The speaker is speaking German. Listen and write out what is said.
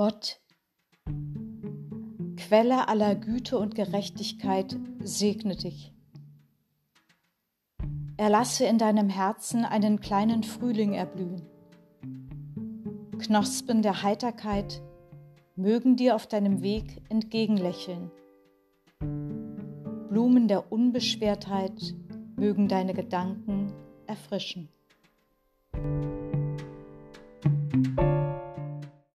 Gott, Quelle aller Güte und Gerechtigkeit, segne dich. Erlasse in deinem Herzen einen kleinen Frühling erblühen. Knospen der Heiterkeit mögen dir auf deinem Weg entgegenlächeln. Blumen der Unbeschwertheit mögen deine Gedanken erfrischen.